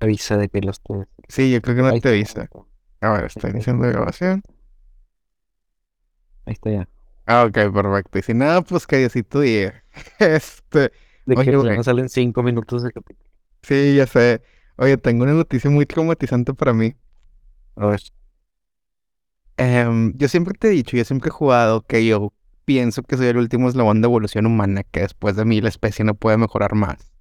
avisa de que lo estoy. Sí, yo creo que no Ahí te está. avisa. A ver, está iniciando grabación. Ahí está ya. Ah, ok, perfecto. Y si nada, pues callecito y este. De Oye, que güey. no salen cinco minutos de capítulo. Sí, ya sé. Oye, tengo una noticia muy traumatizante para mí. A ver. Em, yo siempre te he dicho, yo siempre he jugado que yo pienso que soy el último eslabón de evolución humana, que después de mí la especie no puede mejorar más.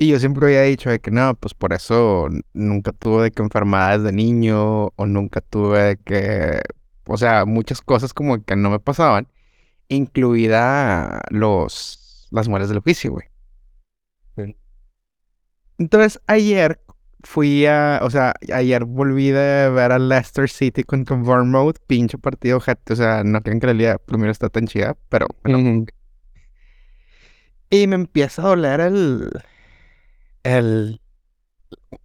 Y yo siempre había dicho de que no, pues por eso nunca tuve de que enfermedades de niño, o nunca tuve de que, o sea, muchas cosas como que no me pasaban, incluida los, las muelas del juicio, güey. Entonces, ayer fui a, o sea, ayer volví de ver a Leicester City contra Bournemouth, pinche partido, o sea, no creen que la liga primero está tan chida, pero bueno. Ujú. Y me empieza a doler el, el,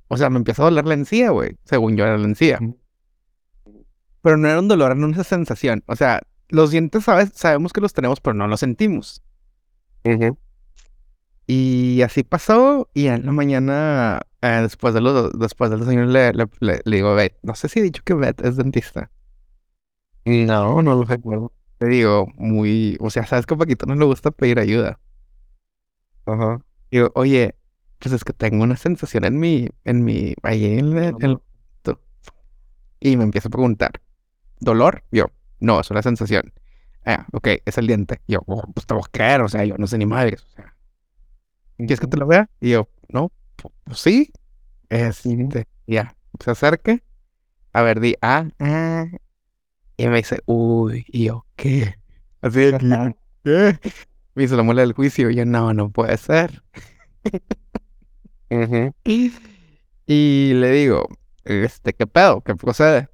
o sea, me empieza a doler la encía, güey, según yo era la encía. Pero no era un dolor, era una sensación, o sea, los dientes, sabes, sabemos que los tenemos, pero no los sentimos. Ujú. Y así pasó, y en la mañana, eh, después de los, después del desayuno, le, le, le- le digo Beth, no sé si he dicho que Beth es dentista. No, no lo recuerdo. Le digo, muy, o sea, sabes que a Paquito no le gusta pedir ayuda. Ajá. Digo, oye, pues es que tengo una sensación en mi, en mi, ahí en el, en el- tu- Y me empieza a preguntar, ¿dolor? Yo, no, es una sensación. Ah, ok, es el diente. Yo, "Oh, pues te voy a creer, o sea, yo no sé ni madres, o sea. ¿Quieres que te lo vea? Y yo, no, pu- pues sí. Este, ya, se acerca. A ver, di, ah, ah. Y me dice, uy, y yo, ¿qué? Así de ¿qué? Me hizo la muela del juicio. Y yo, no, no puede ser. Y le digo, este, ¿qué pedo? ¿Qué procede?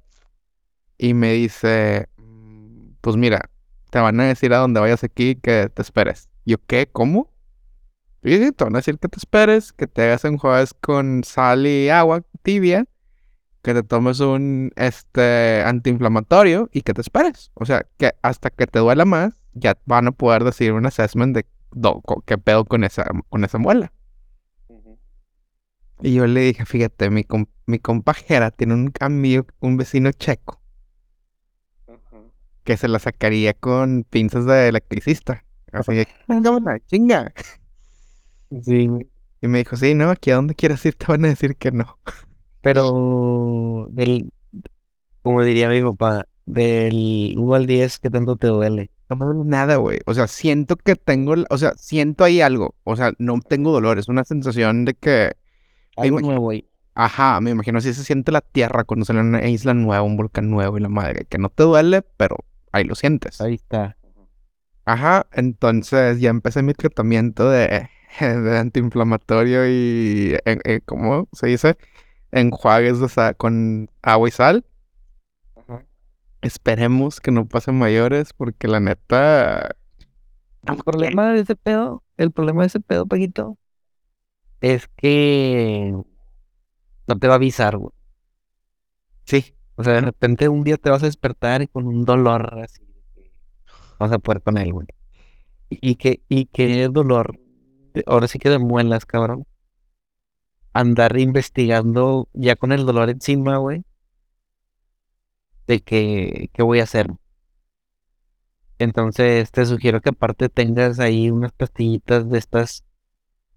Y me dice, "Mm, pues mira, te van a decir a dónde vayas aquí que te esperes. Yo, ¿qué? ¿Cómo? Sí, te van a decir que te esperes, que te hagas enjuagues con sal y agua tibia, que te tomes un, este, antiinflamatorio y que te esperes. O sea, que hasta que te duela más, ya van a poder decir un assessment de do- qué pedo con esa, con esa muela. Y yo le dije, fíjate, mi, com- mi compa Jera tiene un amigo, un vecino checo, que se la sacaría con pinzas de electricista. Así que, "Cámara, chinga. Sí. Y me dijo, sí, no, aquí a donde quieras ir te van a decir que no. Pero del, como diría mi papá, del 1 al 10, ¿qué tanto te duele? No me duele nada, güey. O sea, siento que tengo, la- o sea, siento ahí algo. O sea, no tengo dolor, es una sensación de que, Algo imagino- nuevo ahí. ajá, me imagino así se siente la tierra cuando sale una isla nueva, un volcán nuevo y la madre, que no te duele, pero ahí lo sientes. Ahí está. Ajá, entonces ya empecé mi tratamiento de, de antiinflamatorio y, en- eh, ¿cómo se dice? Enjuagues de con agua y sal. Esperemos que no pasen mayores porque la neta... El problema de ese pedo, el problema de ese pedo, Paquito, es que no te va a avisar, güey. Sí, O sea, de repente un día te vas a despertar y con un dolor así, vas a poder con él, güey. Y que, y que dolor, de- ahora sí que de muelas, cabrón. Andar investigando ya con el dolor encima, güey. De que, qué voy a hacer. Entonces te sugiero que aparte tengas ahí unas pastillitas de estas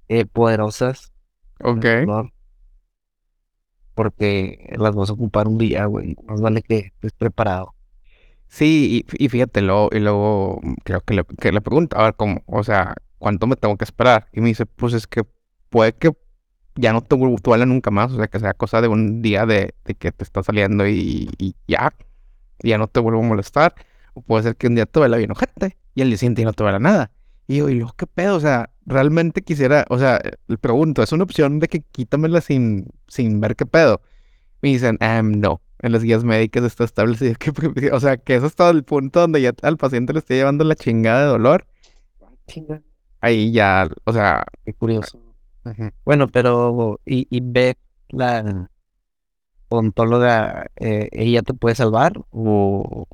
eh, poderosas. ok. el Porque las vas a ocupar un día, güey. Más vale que estés preparado. Sí, y, y fíjate, luego, y luego mm, creo que le, que le pregunto, a ver, ¿cómo? O sea, ¿cuánto me tengo que esperar? Y me dice, pues es que puede que ya no te vuel- duela nunca más, o sea, que sea cosa de un día de, de que te está saliendo y, y ya, ya no te vuelvo a molestar. O puede ser que un día te duela bien ojete y al día siguiente no te duela nada. Y yo, ¿y luego qué pedo? O sea, realmente quisiera, o sea, le pregunto, ¿es una opción de que quítamela sin, sin ver qué pedo? Me dicen, "Em, no, en las guías médicas está establecido que, o sea, que eso está el punto donde ya al paciente le esté llevando la chingada de dolor. Ahí ya, o sea, Qué curioso. Bueno, pero y, y ve la odontóloga, eh, ¿ella te puede salvar o,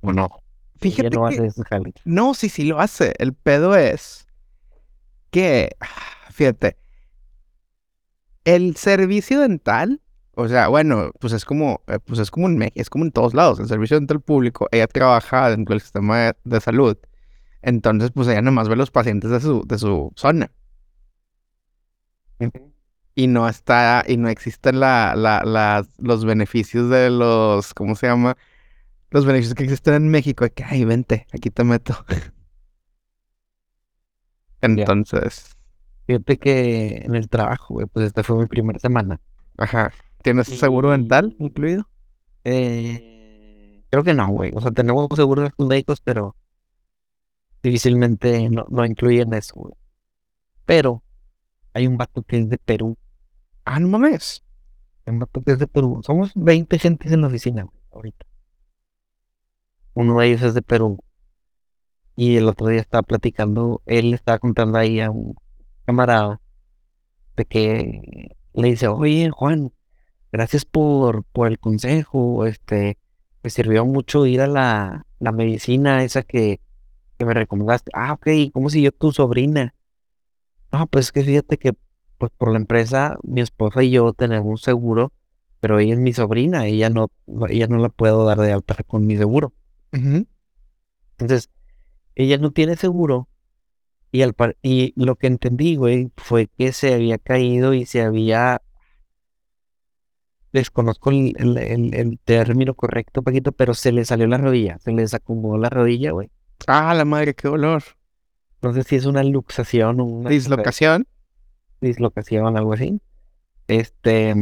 o no? Fíjate no que, hace jale. no, sí, sí lo hace. El pedo es que, fíjate, El servicio dental, o sea, bueno, pues es como, eh, pues es como en México, es como en todos lados. El servicio dental público, ella trabaja dentro del sistema de, de salud. Entonces, pues ella nomás ve los pacientes de su, de su zona. Y no está, y no existen la, la, las, los beneficios de los, ¿cómo se llama? Los beneficios que existen en México, que, ay, vente, aquí te meto. Entonces, Fíjate que en el trabajo, güey, pues esta fue mi primera semana. ajá. ¿Tienes seguro dental incluido? Eh, creo que no, güey. O sea, tenemos seguros médicos, pero difícilmente no, no incluyen eso, güey. Pero hay un vato que es de Perú. Ah, no mames. Hay un vato que es de Perú. Somos 20 gentes en la oficina, güey, ahorita. Uno de ellos es de Perú. Y el otro día estaba platicando, él le estaba contando ahí a un camarada de que le dice, oye, Juan, gracias por, por el consejo, este, me sirvió mucho ir a la, la medicina esa que, que me recomendaste. Ah, ok, ¿y ¿cómo siguió tu sobrina? No, pues es que fíjate que, pues por la empresa, mi esposa y yo tenemos un seguro, pero ella es mi sobrina, ella no- ella no la puedo dar de alta con mi seguro. Ujú. Entonces, ella no tiene seguro. Y, al par- y lo que entendí, güey, fue que se había caído y se había. Desconozco el, el- el- el término correcto, Paquito, pero se le salió la rodilla, se le desacomodó la rodilla, güey. Ah, la madre, qué dolor. No sé si es una luxación o una Dislocación. dislocación, algo así. Este.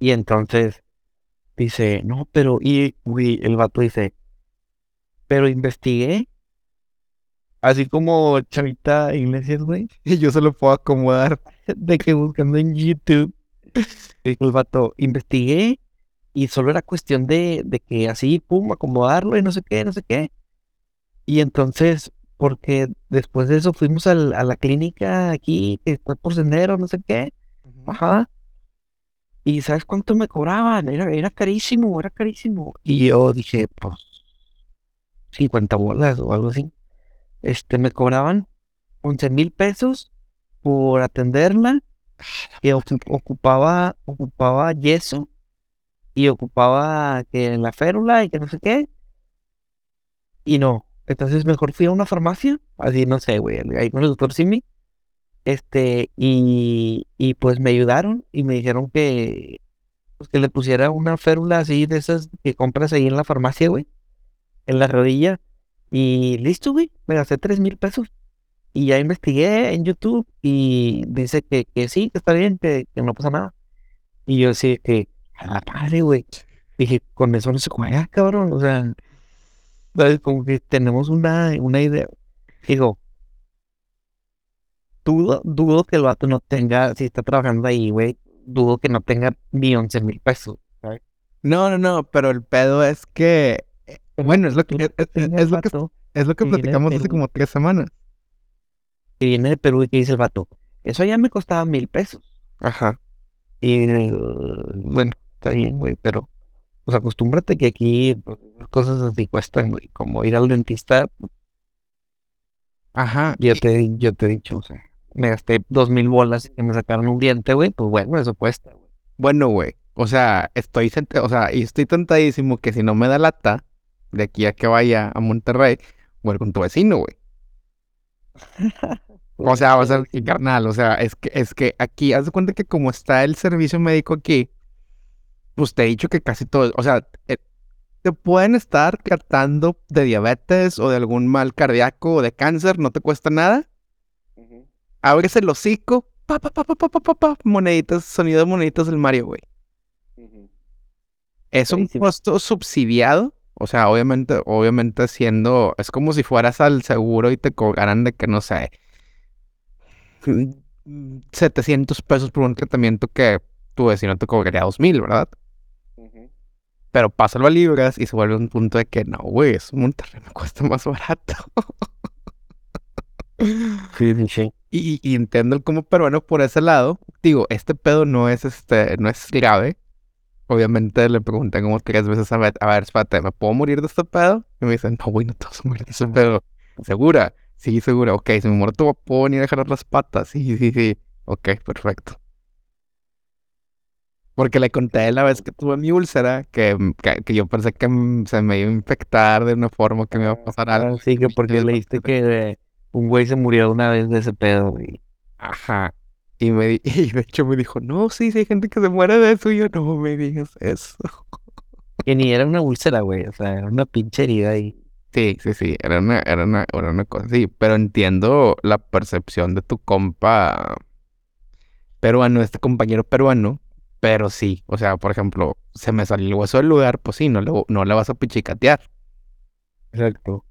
Y entonces dice, no, pero, y, güey, el vato dice, pero investigué. Así como Chavita Iglesias, güey. Y yo se lo puedo acomodar. de que buscando en YouTube. El vato, investigué y solo era cuestión de, de que así, pum, acomodarlo y no sé qué, no sé qué. Y entonces, porque después de eso fuimos al- a la clínica aquí, que está por sendero, no sé qué. Ajá. Y ¿sabes cuánto me cobraban? Era, era carísimo, era carísimo. Y yo dije, pues, 50 bolas o algo así. Este, me cobraban 11 mil pesos por atenderla. Que ocu- ocupaba, ocupaba yeso. Y ocupaba que la férula y que no sé qué. Y no. Entonces mejor fui a una farmacia. Así, no sé, güey. Ahí con el doctor Simi. Este, y, y pues me ayudaron y me dijeron que, pues que le pusiera una férula así de esas que compras ahí en la farmacia, güey, en la rodilla. Y listo, güey, me gasté tres mil pesos. Y ya investigué en YouTube y dice que, que sí, que está bien, que, que no pasa nada. Y yo sí, que, a la madre, güey. Dije, con eso no se juega, cabrón. O sea, como que tenemos una, una idea. Digo, dudo, dudo que el vato no tenga, si está trabajando ahí, güey, dudo que no tenga ni 11 mil pesos. ¿sabes? No, no, no, pero el pedo es que, eh, bueno, es lo que, es, lo que, es lo que platicamos hace como tres semanas. que viene de Perú y que dice el vato, eso ya me costaba mil pesos. Ajá. Y bueno, está bien, güey, pero pues acostúmbrate que aquí pues, cosas así cuestan, güey, como ir al dentista, Ajá. yo te, yo te he dicho, o sea, me gasté dos mil bolas y me sacaron un diente, güey, pues bueno, eso cuesta, güey. Bueno, güey. O sea, estoy, o sea, y estoy tentadísimo que si no me da lata, de aquí a que vaya a Monterrey, voy con tu vecino, güey. O sea, o sea, y carnal, o sea, es que, es que aquí, haz de cuenta que como está el servicio médico aquí, pues te he dicho que casi todo, o sea, eh, te pueden estar tratando de diabetes o de algún mal cardíaco o de cáncer, no te cuesta nada abres el hocico, pa, pa, pa, pa, pa, pa, pa, moneditas, sonido de moneditas del Mario, güey. Es un costo subsidiado, o sea, obviamente, obviamente siendo, es como si fueras al seguro y te cobraran de que, no sé, 700 pesos por un tratamiento que tu vecino te cobraría 2000, ¿verdad? Pero pásalo a libras y se vuelve un punto de que no, güey, es Monterrey me cuesta más barato. Sí, sí, sí. Y, y entiendo el como peruano por ese lado. Digo, este pedo no es este, no es grave. Obviamente le pregunté como tres veces a ver, a ver, espérate, ¿me puedo morir de este pedo? Y me dicen, no, güey, no te vas a morir de este pedo. ¿Segura? Sí, segura. Ok, si me muero, te puedo venir a jalar las patas. Sí, sí, sí. Ok, perfecto. Porque le conté la vez que tuve mi úlcera que, que, que yo pensé que m- se me iba a infectar de una forma que me iba a pasar algo. Ah, sí, que porque leíste que eh, un güey se murió una vez de ese pedo, güey. Ajá. Y, me, y de hecho me dijo, no, sí, sí hay gente que se muere de eso. Y yo, no me digas eso. Que ni era una úlcera, güey. O sea, era una pinche herida ahí. Sí, sí, sí, era una, era una, era una cosa así. Pero entiendo la percepción de tu compa peruano, este compañero peruano. Pero sí, o sea, por ejemplo, se me salió el hueso del lugar, pues sí, no le, no le vas a pichicatear. Exacto.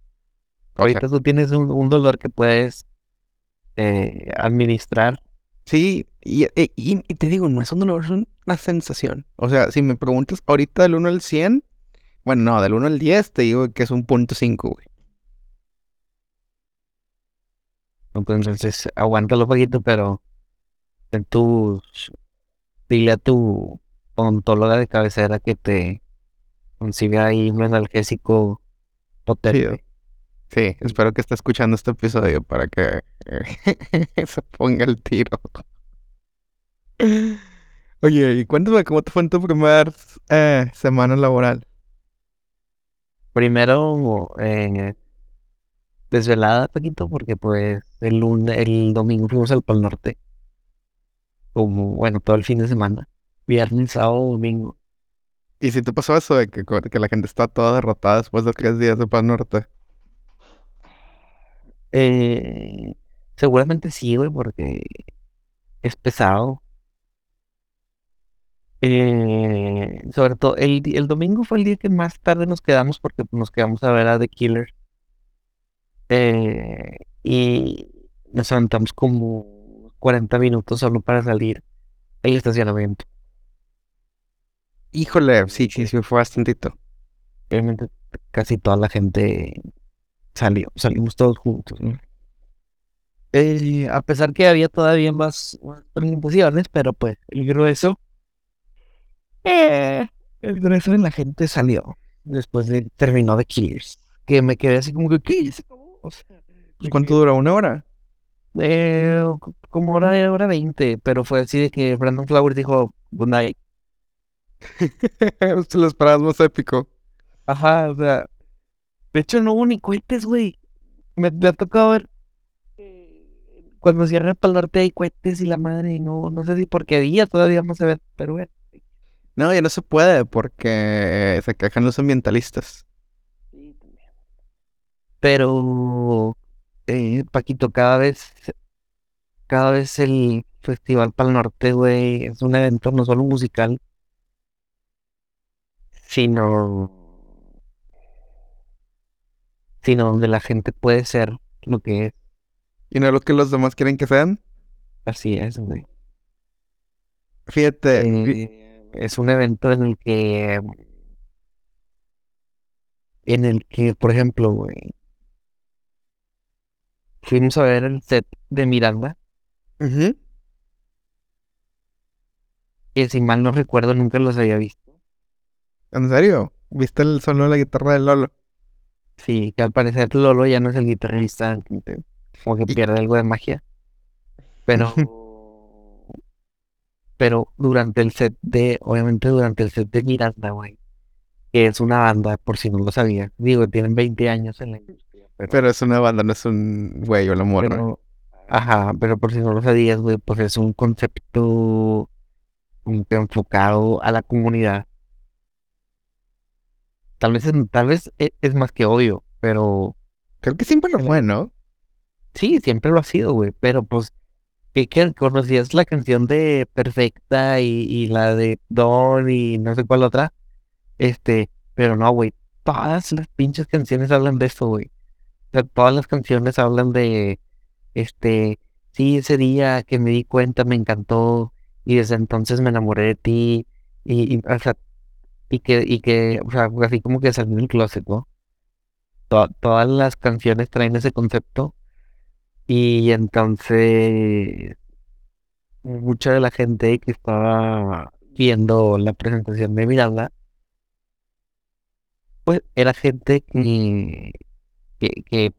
Ahorita tú tienes un, un dolor que puedes eh, administrar. Sí, y, y- te digo, no es un dolor, es una sensación. O sea, si me preguntas ahorita del 1 al 100, bueno, no, del 1 al 10 te digo que es un punto 5, güey. Entonces, aguántalo un poquito, pero en tu, dile a tu odontóloga de cabecera que te consiga ahí un analgésico potente. Sí, espero que esté escuchando este episodio para que se ponga el tiro. Oye, y cuéntame cómo te fue en tu primer eh, semana laboral. Primero, eh, desvelada poquito, porque pues el lunes, el domingo fuimos al Pal Norte. Como, bueno, todo el fin de semana. Viernes, sábado, domingo. ¿Y si te pasó eso de que, que la gente está toda derrotada después de tres días de Pan Norte? Eh, seguramente sí, güey, porque es pesado. Eh, sobre todo, el, el domingo fue el día que más tarde nos quedamos porque nos quedamos a ver a The Killer. Eh, y nos aventamos como 40 minutos solo para salir al estacionamiento. Híjole, sí, sí, sí, fue bastantito. Obviamente casi toda la gente salió, salimos todos juntos, ¿no? Eh, a pesar que había todavía más, presentaciones, pero pues el grueso, eh, el grueso de la gente salió después de terminó The Killers, que me quedé así como que, ¿qué? ¿Ya se acabó? O sea, de ¿Cuánto que, dura? ¿Una hora? eh, co- como hora, hora 20, pero fue así de que Brandon Flowers dijo, good night. Te lo esperabas más épico. Ajá, o sea, de hecho no hubo ni cohetes, güey. Me, me ha tocado ver eh, cuando cierra el Norte hay cohetes y la madre, no, no sé si porque día todavía no se ve, pero bueno. No, ya no se puede porque se quejan los ambientalistas. Pero, eh, Paquito, cada vez, cada vez el Festival Pal Norte, güey, es un evento no solo musical, sino, sino donde la gente puede ser lo que es. Y no lo que los demás quieren que sean. Así es, güey. Fíjate, Eh, es un evento en el que, en el que, por ejemplo, güey, fuimos a ver el set de Miranda, Ujú. que si mal no recuerdo nunca los había visto. ¿En serio? ¿Viste el solo de la guitarra de Lolo? Sí, que al parecer Lolo ya no es el guitarrista, como que pierde algo de magia. Pero, pero durante el set de, obviamente durante el set de Miranda, güey, que es una banda, por si no lo sabía, digo, tienen 20 años en la industria, pero, Pero es una banda, no es un güey o la morra. ajá, pero por si no lo sabías, güey, pues es un concepto enfocado a la comunidad. Tal vez es, tal vez e- es más que obvio, pero Creo que siempre lo fue, ¿no? Sí, siempre lo ha sido, güey, pero pues, que, que conocías la canción de Perfecta y, y la de Dawn y no sé cuál otra, este, pero no, güey, todas las pinches canciones hablan de esto, güey. O sea, todas las canciones hablan de, este, sí, ese día que me di cuenta me encantó y desde entonces me enamoré de ti y, y, o sea, y que, y que, o sea, así como que salió del closet, ¿no? To- todas las canciones traen ese concepto. Y entonces, mucha de la gente que estaba viendo la presentación de Miranda, pues era gente que, que, que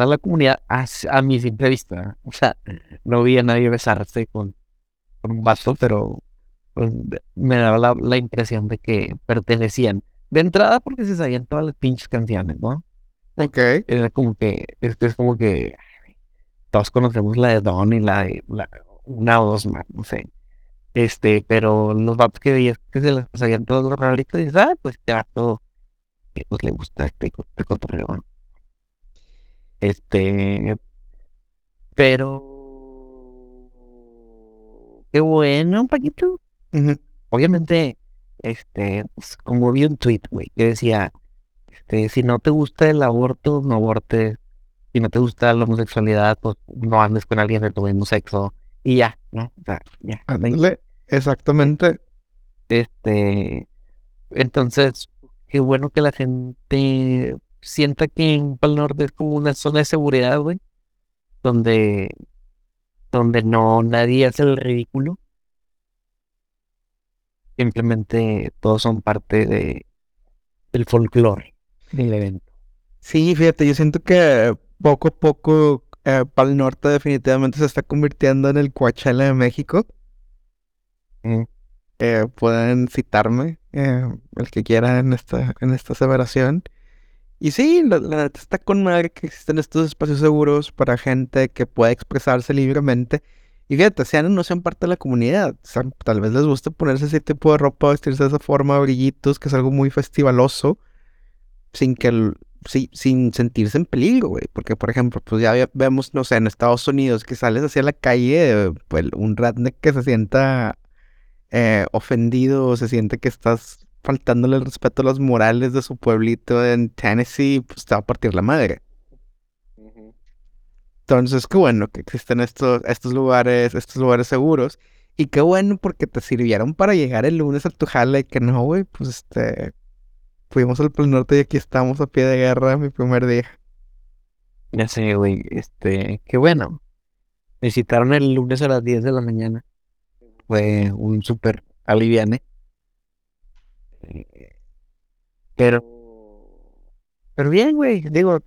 a la comunidad a, a mi simple vista. O sea, no vi a nadie besarse con, con un vaso, pero pues, me daba la, la impresión de que pertenecían. De entrada porque se sabían todas las pinches canciones, ¿no? Ok. Era como que, es, es como que todos conocemos la de Don y la de la, una o dos más, no sé. Este, pero los vatos que veías que se las sabían todos los raritos, dices, ah, pues te todo que pues le gusta este, este cotorreo. Este, pero qué bueno, Paquito. Obviamente, este, pues, como vi un tweet, güey, que decía, este, si no te gusta el aborto, no abortes. Si no te gusta la homosexualidad, pues no andes con alguien de tu mismo sexo. Y ya, ¿no? O sea, ya. hay- Ándale, Exactamente. Este, entonces, qué bueno que la gente sienta que en Pal Norte es como una zona de seguridad, güey, donde, donde no nadie hace el ridículo. Simplemente todos son parte de, del folclore del evento. Sí, fíjate, yo siento que poco a poco eh, Pal Norte definitivamente se está convirtiendo en el Coachella de México. Mm, Eh, pueden citarme, eh, el que quiera en esta, en esta aseveración. Y sí, la, la neta está con madre que existen estos espacios seguros para gente que pueda expresarse libremente. Y fíjate, sean o no sean parte de la comunidad. o sea, tal vez les guste ponerse ese tipo de ropa, vestirse de esa forma, brillitos, que es algo muy festivaloso, sin que el- sí, sin sentirse en peligro, güey. Porque, por ejemplo, pues ya ve- vemos, no sé, en Estados Unidos que sales hacia la calle, pues un redneck que se sienta eh, ofendido se siente que estás faltándole el respeto a los morales de su pueblito en Tennessee, pues te va a partir la madre. Entonces, qué bueno que existen estos, estos lugares, estos lugares seguros. Y qué bueno porque te sirvieron para llegar el lunes a tu jale que no, güey, pues este, fuimos al Pal Norte y aquí estamos a pie de guerra mi primer día. Ya sé, güey, este, qué bueno. Me citaron el lunes a las 10 de la mañana. Fue un súper aliviane. Pero, pero bien, güey, digo,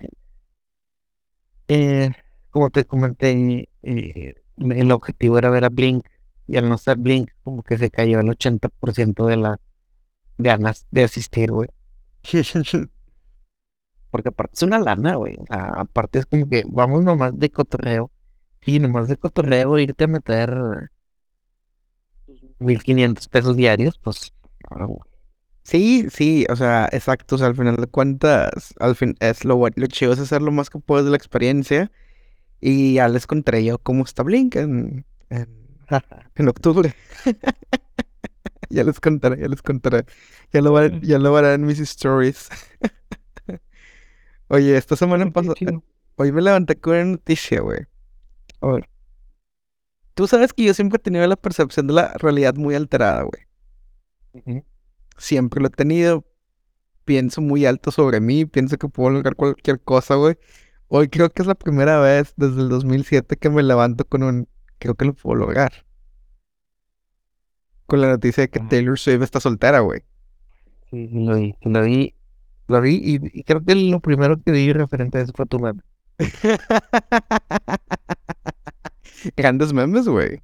eh, como te comenté, eh, el objetivo era ver a Blink y al no ser Blink, como que se cayó el 80% de las ganas de asistir, güey. Porque aparte es una lana, güey. O sea, aparte es como que vamos nomás de cotorreo. Y nomás de cotorreo irte a meter 1500 pesos diarios, pues. Sí, sí, o sea, exacto, o sea, al final de cuentas, al fin, es lo, lo chido es hacer lo más que puedes de la experiencia. Y ya les contaré yo cómo está Blink en, en, en octubre. Ya les contaré, ya les contaré. Ya lo, verán- ya lo verán en mis stories. Oye, esta semana chido. hoy me levanté con una noticia, güey. A ver. Tú sabes que yo siempre he tenido la percepción de la realidad muy alterada, güey. Siempre lo he tenido. Pienso muy alto sobre mí, pienso que puedo lograr cualquier cosa, güey. Hoy creo que es la primera vez desde el 2007 que me levanto con un... Creo que lo puedo lograr. Con la noticia de que. Taylor Swift está soltera, güey. Sí, lo vi, lo vi, lo vi y, y creo que lo primero que vi referente a eso fue tu meme. Grandes memes, güey.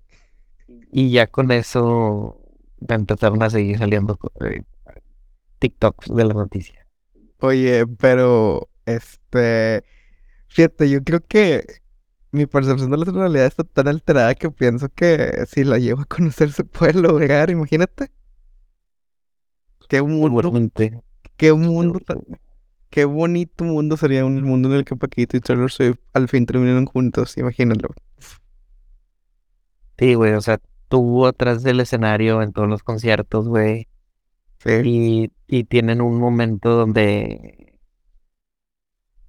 Y ya con eso empezaron a seguir saliendo eh, TikToks de la noticia. Oye, pero, este, fíjate, yo creo que mi percepción de la realidad está tan alterada que pienso que si la llevo a conocer se puede lograr, imagínate. Qué mundo, Seguramente. qué mundo, tan- qué bonito mundo sería un mundo en el que Paquito y Taylor Swift al fin terminan juntos, imagínalo. Sí, güey, o sea, tú atrás del escenario en todos los conciertos, güey, Sí. y, y tienen un momento donde,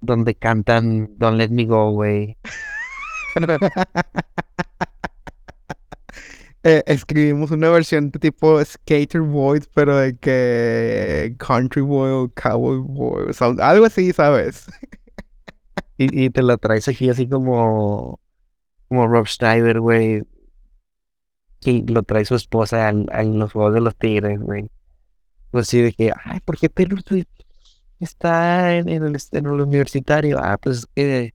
donde cantan Don't Let Me Go, güey. Eh, escribimos una versión de tipo Skater Boy, pero de que Country Boy o Cowboy Boy, o sea, algo así, ¿sabes? Y, y te la traes aquí así como, como Rob Schneider, güey. Y lo trae su esposa a los Juegos de los Tigres, güey. Pues sí, de que, ay, ¿por qué Taylor Swift está en, en el, en el universitario? Ah, pues es que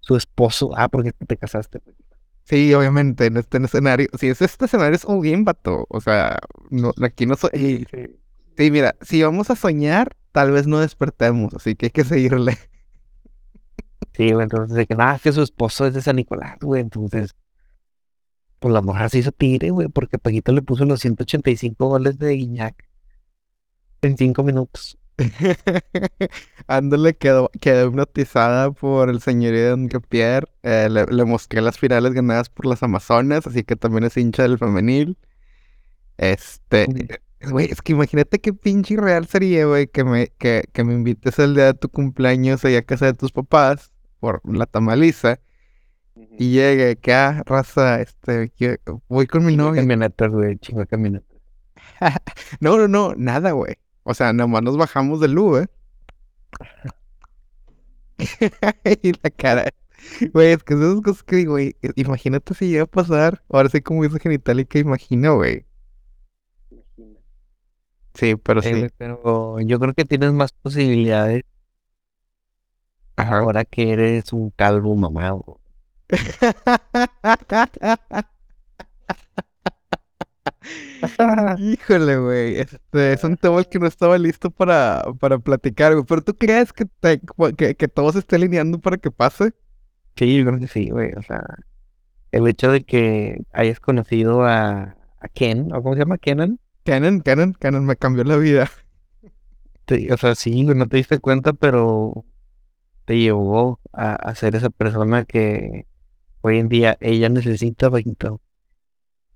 su esposo, ah, porque te casaste. güey. Sí, obviamente, en este escenario. Si es este escenario es un bien, vato. O sea, no, aquí no soy. Sí, sí. Sí, mira, si vamos a soñar, tal vez no despertemos, así que hay que seguirle. Sí, güey, entonces de que nada, que su esposo es de San Nicolás, güey, entonces. Pues la mujer se hizo tigre, güey, porque Paquito le puso los 185 goles de Guiñac en 5 minutos. Ándale, quedó, quedó hipnotizada por el señorito Enrique Pierre. eh, le, le mostré las finales ganadas por las Amazonas, así que también es hincha del femenil. Este, eh, güey, es que imagínate qué pinche real sería, güey, que me, que, que me invites el día de tu cumpleaños allá a casa de tus papás por la tamaliza y llegue, que ah, raza, este, voy con mi de novia. camionetas, güey, chingo de camionetas. No, no, no, nada, güey. O sea, nada más nos bajamos del Uber. y la cara. Güey, es que esas cosas que digo, güey, i- imagínate si llega a pasar. Ahora sí, como dice Genitalica, imagino, güey. Sí, pero Eh, sí. pero yo creo que tienes más posibilidades Ajá. ahora que eres un calvo mamado. Híjole, güey. Este es un tema que no estaba listo para, para platicar, güey. Pero tú crees que, te- que, que todo se esté alineando para que pase? Sí, yo creo que sí, güey. O sea, el hecho de que hayas conocido a, a Ken, ¿o cómo se llama? Kenan. Canon, Canon, Canon me cambió la vida. Te- o sea, sí, güey, no te diste cuenta, pero te llevó a, a ser esa persona que hoy en día ella necesita, Paquito.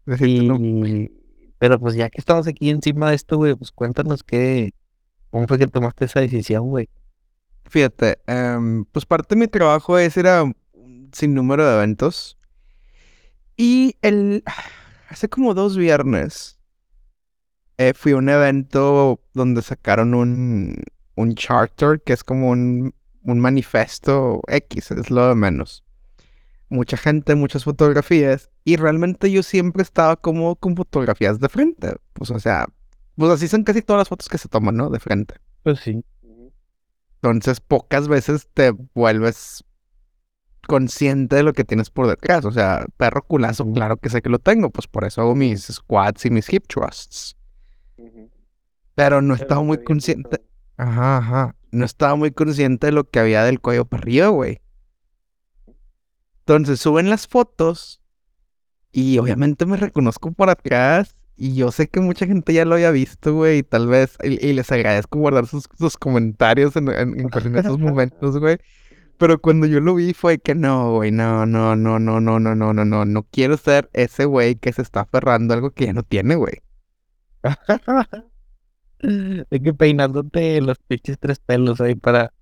No, Y, pero pues ya que estamos aquí encima de esto, güey, pues cuéntanos qué, cómo fue que tomaste esa decisión, güey. Fíjate, em, pues parte de mi trabajo es ir a un sinnúmero de eventos. Y el hace como dos viernes eh, fui a un evento donde sacaron un, un charter, que es como un, un manifesto X, es lo de menos. Mucha gente, muchas fotografías. Y realmente yo siempre estaba como con fotografías de frente. Pues o sea, pues así son casi todas las fotos que se toman, ¿no? De frente. Pues sí. Entonces, pocas veces te vuelves consciente de lo que tienes por detrás. O sea, perro culazo, claro que sé que lo tengo. Pues por eso hago mis squats y mis hip thrusts. Pero no estaba muy consciente. Ajá, ajá. No estaba muy consciente de lo que había del cuello para arriba, güey. Entonces suben las fotos y obviamente me reconozco por atrás. Y yo sé que mucha gente ya lo había visto, güey. Y tal vez, y, y les agradezco guardar sus, sus comentarios en, en- en- en esos momentos, güey. Pero cuando yo lo vi fue que no, güey, no, no, no, no, no, no, no, no, no. No quiero ser ese güey que se está aferrando a algo que ya no tiene, güey. De que peinándote los pinches tres pelos ahí para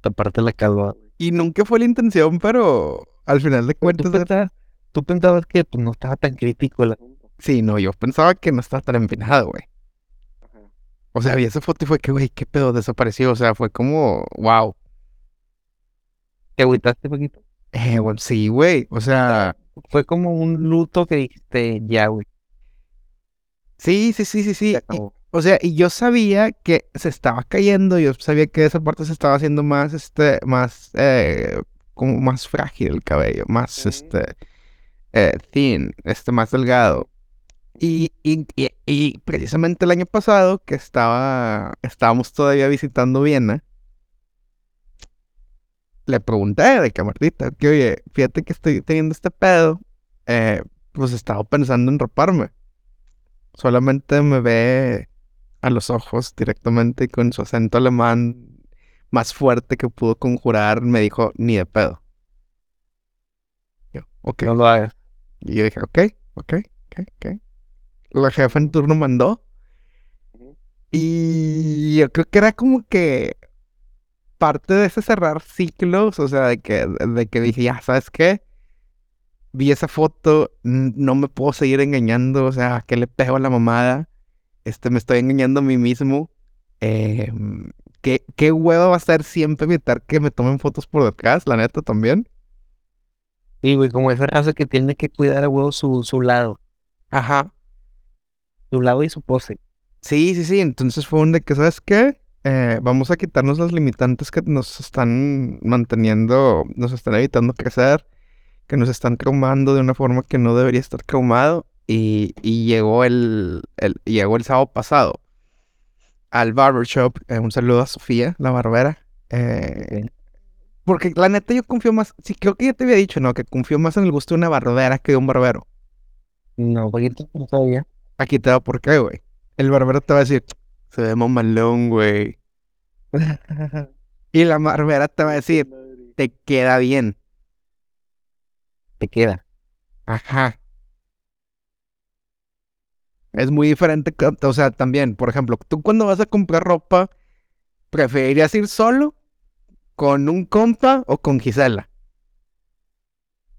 taparte la calva. Y nunca fue la intención, pero al final de Tú cuentas, pensabas, tú pensabas que pues, no estaba tan crítico el asunto. sí, no, yo pensaba que no estaba tan empinado, güey. O sea, vi esa foto y fue que, güey, qué pedo, desapareció. O sea, fue como, wow. ¿Te agüitaste poquito? Eh, güey, sí, güey. O sea, Fue como un luto que dijiste, ya, güey, sí, sí, sí, sí, sí. se Y- acabó. o sea, y yo sabía que se estaba cayendo, yo sabía que esa parte se estaba haciendo más, este, más, eh, como más frágil el cabello, más, este, eh, thin, este, más delgado. Y, y, y- y precisamente el año pasado, que estaba, estábamos todavía visitando Viena, le pregunté de que Martita, que oye, fíjate que estoy teniendo este pedo, eh, pues estaba pensando en raparme. Solamente me ve a los ojos directamente con su acento alemán más fuerte que pudo conjurar, me dijo, ni de pedo. Yo, ok. No lo hagas. Y yo dije, ok, ok, ok, ok. La jefa en turno mandó. Y yo creo que era como que parte de ese cerrar ciclos, o sea, de que, de que dije, ya, ¿sabes qué? Vi esa foto, no me puedo seguir engañando, o sea, ¿qué le pego a la mamada? Este, me estoy engañando a mí mismo. Eh, ¿qué, qué huevo va a ser siempre evitar que me tomen fotos por detrás, la neta, también? Sí, güey, como esa raza que tiene que cuidar a huevo su, su lado, Ajá. su lado y su pose. Sí, sí, sí. Entonces fue un de que, ¿sabes qué? Eh, vamos a quitarnos las limitantes que nos están manteniendo, nos están evitando crecer. que nos están traumando de una forma que no debería estar traumado. Y, y llegó el, el, llegó el sábado pasado al barbershop. Eh, un saludo a Sofía, la barbera. Eh, porque la neta yo confío más, sí, creo que ya te había dicho, ¿no? Que confío más en el gusto de una barbera que de un barbero. No, poquito, no sabía. Aquí te va por qué, güey. El barbero te va a decir, se ve mamalón, güey. y la barbera te va a decir, te queda bien. Te queda. Ajá. Es muy diferente, o sea, también, por ejemplo, tú cuando vas a comprar ropa, ¿preferirías ir solo, con un compa o con Gisela?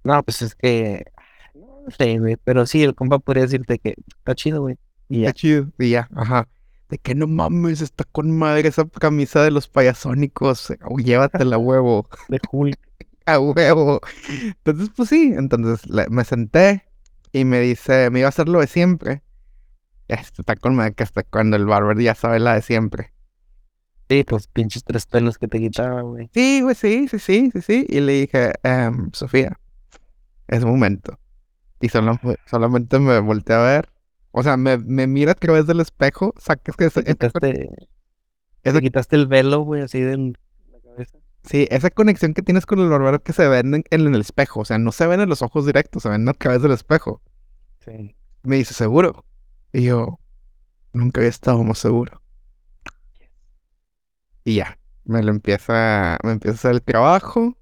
No, pues es que, no sé, güey, pero sí, el compa podría decirte que está chido, güey. Y ya. Está chido. Y ya, ajá. De que no mames, está con madre esa camisa de los payasónicos. O llévatela, huevo. De Hulk. A huevo. Entonces, pues sí. Entonces me senté y me dice, me iba a hacer lo de siempre. Este, está con madre que hasta cuando el barber ya sabe la de siempre. Sí, pues pinches tres pelos que te quitaba, güey. Sí, güey, sí, sí, sí, sí, sí. Y le dije, "Em, Sofía, es momento. Y solo, solamente me volteé a ver. O sea, me, me mira a través del espejo. Sacas que Te quitaste, esa- te quitaste el velo, güey, así de la cabeza. sí, esa conexión que tienes con el barbero que se ve en, en el espejo. O sea, no se ven en los ojos directos, se ven a través del espejo. Sí. Me dice, ¿seguro? Y yo, nunca había estado más seguro. Y ya, me lo empieza, me empieza a hacer el trabajo.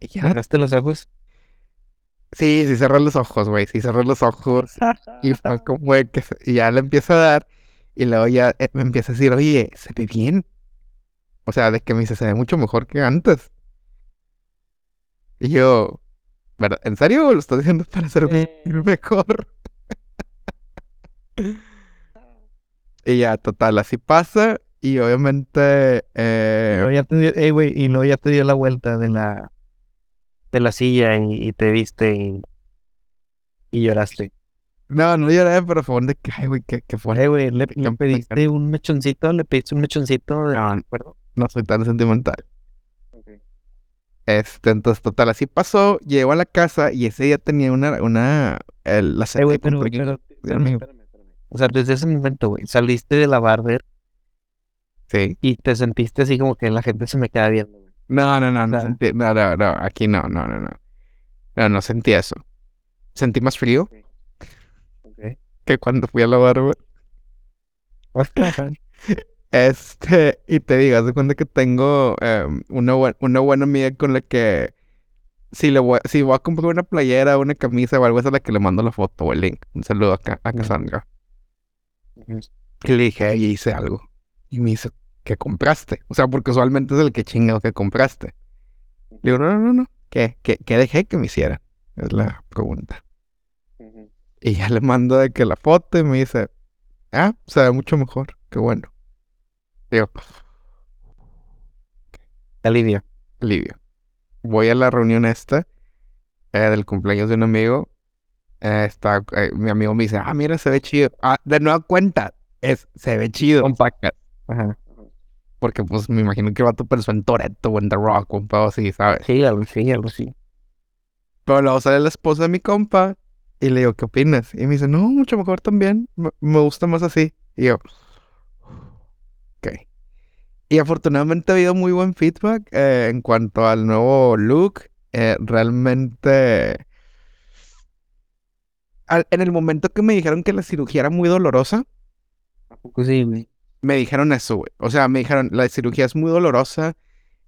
Y ya. ¿Cerraste los ojos? Sí, sí cerré los ojos, güey. Sí cerré los ojos. Y fue como que y ya le empieza a dar. Y luego ya eh, me empieza a decir, oye, se ve bien. O sea, de que me dice, se ve mucho mejor que antes. Y yo, ¿verdad? ¿En serio lo estás diciendo para ser Eh. mejor? Y ya, total, así pasa. Y obviamente, eh, ya te dio, eh, güey, y luego ya te dio la vuelta de la, de la silla y, y te viste y, y lloraste. no, no lloré, pero fue un de que, ay, güey, qué, qué fue. Eh, güey, le, pediste un mechoncito, le pediste un mechoncito de No, acuerdo. no soy tan sentimental. Este, entonces, total, así pasó, llegó a la casa y ese día tenía una, una, el- la Eh, güey, pero, pero, O sea, desde ese momento, güey, saliste de la barber Sí. y te sentiste así como que la gente se me queda viendo, güey. No, no, no, no, sentí- no, no, no, aquí no, no, no, no. No, no sentí eso. Sentí más frío Ok. que cuando fui a la barba. Este, y te digo, haz de cuenta que tengo em, una, buen- una buena amiga con la que si le voy, si voy a comprar una playera, una camisa o algo, es a la que le mando la foto o el link. Un saludo acá a. Cassandra. Y le dije, y hice algo. Y me dice, ¿qué compraste? O sea, porque usualmente es el que chingado que compraste. Le digo, no, no, no, no. ¿Qué, qué, qué dejé que me hiciera? Es la pregunta. Ujú. Y ya le mando de que la foto y me dice, ah, se ve mucho mejor. Qué bueno. Digo, alivio. alivio. Voy a la reunión esta eh, del cumpleaños de un amigo. Eh, está, eh, mi amigo me dice, ah, mira, se ve chido. Ah, de nueva cuenta, es, se ve chido. Compacta. Ajá. Porque pues me imagino que va tu persona en Toretto o en The Rock o un pedo así, ¿sabes? Sí, algo sí, algo sí. Pero luego sale la esposa de mi compa y le digo, ¿qué opinas? Y me dice, no, mucho mejor también. Me, me gusta más así. Y yo, ok. Y afortunadamente ha habido muy buen feedback eh, en cuanto al nuevo look. Eh, realmente, al- en el momento que me dijeron que la cirugía era muy dolorosa, me dijeron eso, güey. O sea, me dijeron, la cirugía es muy dolorosa.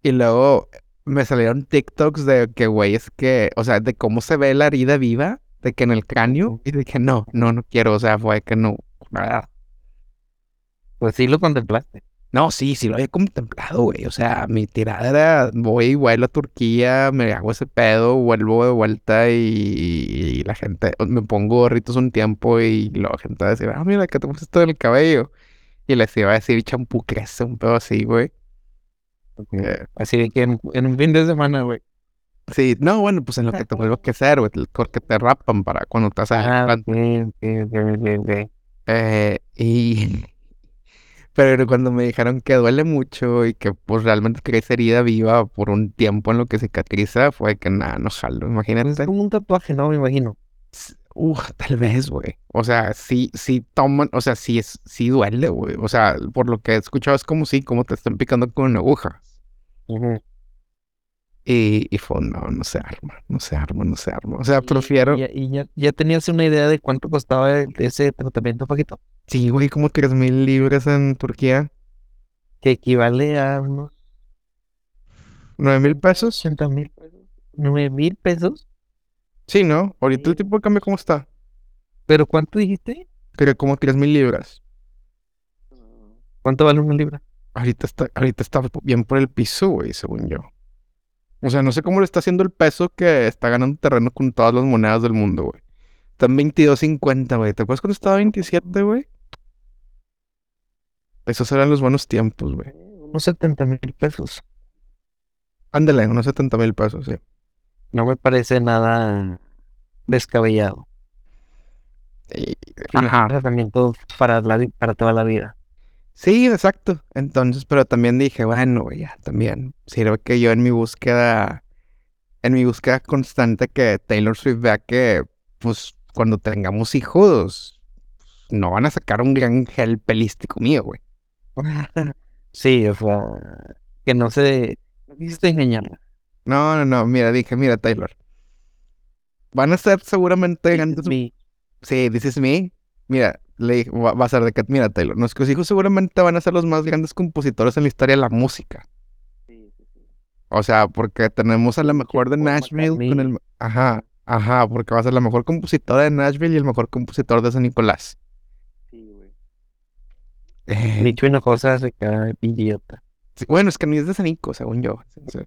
Y luego me salieron TikToks de que, güey, es que, o sea, de cómo se ve la herida viva, de que en el cráneo, y de que no, no, no quiero, o sea, fue que no. Pues sí lo contemplaste. No, sí, sí lo había contemplado, güey. O sea, mi tirada era, voy vuelo a Turquía, me hago ese pedo, vuelvo de vuelta y, y la gente, me pongo gorritos un tiempo y la gente va a decir, ah, mira, que te pusiste en el cabello. Y les iba a decir, champú crece, un pedo así, güey. Eh, Así de que en, en un fin de semana, güey. Sí, no, bueno, pues en lo que te vuelvo que hacer, güey, corte te rapan para cuando estás Ah, ok, ok, ok. Eh, y Pero cuando me dijeron que duele mucho y que pues realmente que esa herida viva por un tiempo en lo que cicatriza, fue que nada, no jalo, Es imagínate. como un tatuaje, ¿no? Me imagino. Uf, tal vez, güey. O sea, sí, sí toman, o sea, sí es, sí duele, güey. O sea, por lo que he escuchado es como si, como te están picando con una aguja. Ujú. Y, y fue, no, no se arma, no se arma, no se arma. O sea, Y- prefiero, Y, y ya, ya tenías una idea de cuánto costaba ese tratamiento, Paquito. sí, güey, como tres mil libras en Turquía, Que equivale a unos nueve mil pesos. 80 mil pesos. 9 mil pesos. Sí, ¿no? Ahorita el tipo de cambio, ¿cómo está? ¿Pero cuánto dijiste? Creo como tres mil libras. ¿Cuánto vale una libra? Ahorita está, ahorita está bien por el piso, güey, según yo. O sea, no sé cómo le está haciendo el peso que está ganando terreno con todas las monedas del mundo, güey. Está en 22.50, güey. ¿Te acuerdas cuando estaba 27, güey? Esos eran los buenos tiempos, güey. Unos 70 mil pesos. Ándale, unos 70 mil pesos, sí. No me parece nada descabellado. Y- Un Ajá. tratamiento para, la, para toda la vida. Sí, exacto. Entonces, pero también dije, bueno, güey, ya, también. Sirve que yo en mi búsqueda, en mi búsqueda constante que Taylor Swift vea que, pues, cuando tengamos hijos, no van a sacar un gran gel pelístico mío, güey. Sí, o sea, que no se... Quisiste engañarla. No, no, no, mira, dije, mira, Taylor. Van a ser seguramente grandes... Mi- Sí, this is me. Mira, le dije, va, va a ser de que, mira, Taylor, nuestros hijos seguramente van a ser los más grandes compositores en la historia de la música. O sea, porque tenemos a la mejor de Nashville con McCartney. el... Ajá, ajá, porque va a ser la mejor compositora de Nashville y el mejor compositor de San Nicolás. Eh, Dicho una cosa, se cae idiota. sí, bueno, es que ni es de San Nico, según yo. Entonces,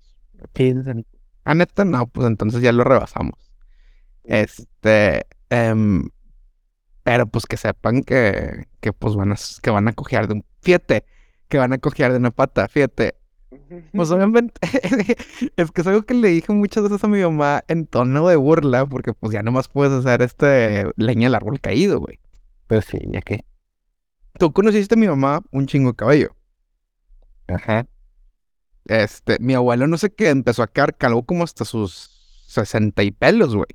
Sí, es de- ah, neta, no, pues entonces ya lo rebasamos. Este, em, pero pues que sepan que, que pues van a, que van a cojear de un... Fíjate, que van a cojear de una pata, fíjate. Pues obviamente, es que es algo que le dije muchas veces a mi mamá en tono de burla, porque pues ya nomás puedes hacer este leña al árbol caído, güey. Pues sí, ya que. Tú conociste a mi mamá un chingo de cabello. Ajá. Este, mi abuelo no sé qué, empezó a quedar calvo como hasta sus sesenta y pelos, güey.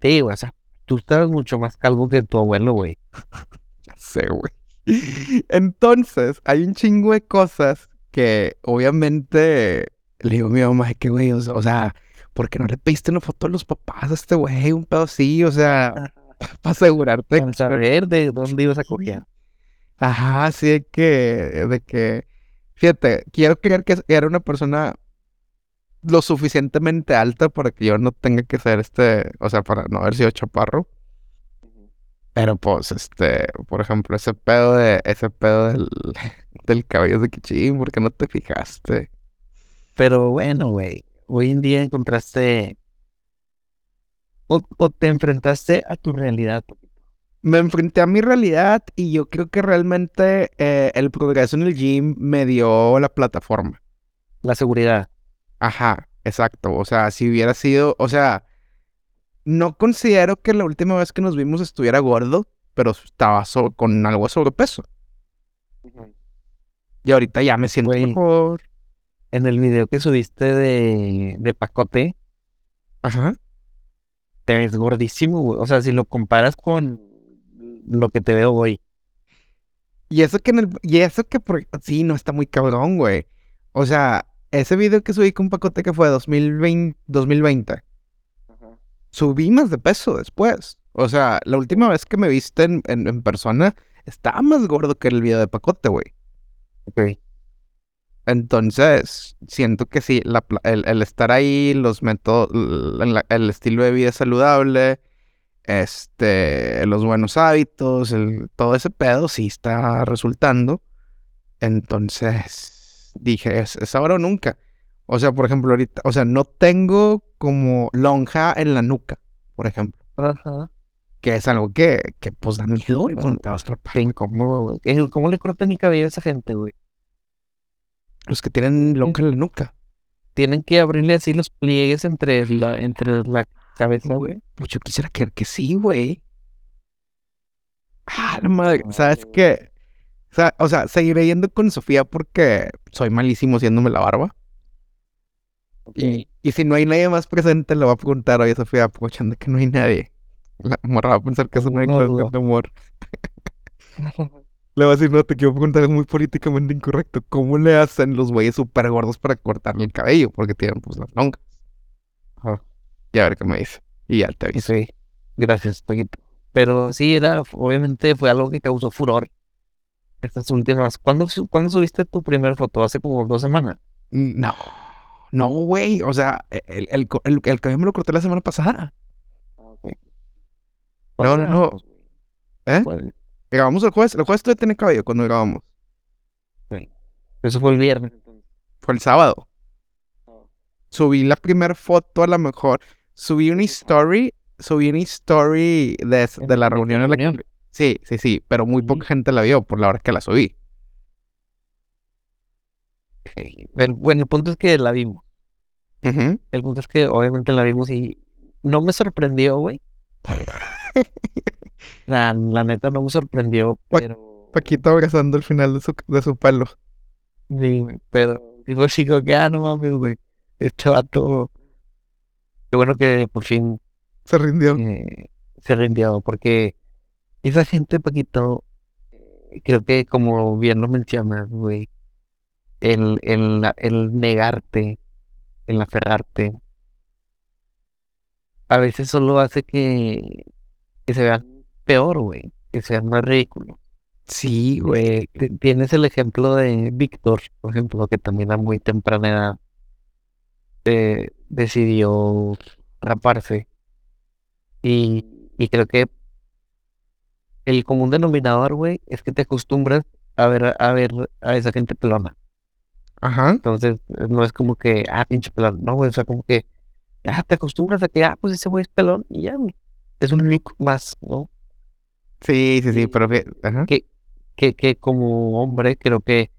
Sí, güey, o sea, tú estás mucho más calvo que tu abuelo, güey. Ya sé, güey. Entonces, hay un chingo de cosas que obviamente le digo a mi mamá de que, güey, o sea, ¿por qué no le pediste una foto a los papás a este güey? Un pedo así, o sea, para asegurarte. Para saber de dónde ibas a coger. Ajá, sí, de que, de que, fíjate, quiero creer que era una persona lo suficientemente alta para que yo no tenga que ser este, o sea, para no haber sido chaparro. Pero pues, este, por ejemplo, ese pedo de, ese pedo del, del cabello de Kichín, ¿por qué no te fijaste? Pero bueno, güey, hoy en día encontraste o, o te enfrentaste a tu realidad. Me enfrenté a mi realidad y yo creo que realmente eh, el progreso en el gym me dio la plataforma. La seguridad. Ajá, exacto. O sea, si hubiera sido, o sea, no considero que la última vez que nos vimos estuviera gordo, pero estaba so- con algo de sobrepeso. Y ahorita ya me siento Güey. mejor. En el video que subiste de, de Pacote, Ajá. te ves gordísimo, güey. O sea, si lo comparas con lo que te veo hoy. Y eso que en el, y eso que por, sí, no está muy cabrón, güey. O sea, ese video que subí con Pacote que fue 2020, 2020, subí más de peso después. O sea, la última vez que me viste en, en, en persona, estaba más gordo que el video de Pacote, güey. Ok. Entonces, siento que sí, la el estar ahí, los métodos, el, el estilo de vida saludable, este, los buenos hábitos, el, todo ese pedo sí está resultando. Entonces, dije, es, es ahora o nunca. O sea, por ejemplo, ahorita, o sea, no tengo como lonja en la nuca, por ejemplo, Ajá. que es algo que, que pues da miedo güey, te vas a rapar. Qué incómodo, güey. ¿Cómo le cortan mi cabello a esa gente, güey? Los que tienen lonja en la nuca. Tienen que abrirle así los pliegues entre la, entre la cabeza, güey. Pues yo quisiera creer que sí, güey. Ah, la madre. ¿Sabes qué? O sea, o sea, seguiré yendo con Sofía porque soy malísimo haciéndome la barba. Y, y si no hay nadie más presente, le voy a preguntar, oye Sofía, aprovechando que no hay nadie. La morra va a pensar que es una No declaración de amor. Le voy a decir, no, te quiero preguntar, es muy políticamente incorrecto. ¿Cómo le hacen los güeyes súper gordos para cortarle el cabello? Porque tienen pues las longas. Ajá. Y a ver qué me dice. Y ya te aviso. Sí, gracias, Paquito. Pero sí, era, obviamente fue algo que causó furor estas últimas. ¿Cuándo, ¿cuándo subiste tu primera foto? Hace como dos semanas. No, no, güey. O sea, el, el, co- el, el cabello me lo corté la semana pasada. No, no, no. ¿Eh? Pues, Grabamos el jueves. El jueves todavía tiene cabello cuando grabamos. Eso fue el viernes. Fue el sábado. Subí la primera foto a lo mejor. Subí una story. Subí una story de, de la reunión en la que... Sí, sí, sí. Pero muy poca gente la vio por la hora que la subí. Ok. Bueno, el punto es que la vimos. Ujú. El punto es que obviamente la vimos y no me sorprendió, güey. La, la neta no me sorprendió, Pa- pero... Paquito abrazando el final de su, de su pelo. Sí, güey, pero digo, chico, que ah, no mames, güey. Este vato... Qué bueno que por fin Se rindió. eh, se rindió, porque esa gente, Paquito, creo que como bien lo mencionas, güey, el, el, el negarte, el aferrarte, a veces solo hace que, que se vean peor, güey, que sean más ridículos. Sí, güey. Tienes el ejemplo de Víctor, por ejemplo, que también a muy temprana edad eh, decidió raparse. Y, y creo que el común denominador, güey, es que te acostumbras a ver a ver a esa gente pelona. Ajá. Entonces, eh, no es como que, ah, pinche pelón, no, güey, o sea, como que, ah, te acostumbras a que, ah, pues ese güey es pelón y ya, güey, es un único más, ¿no? Sí, sí, sí, pero... Ajá. que, que, que como hombre creo que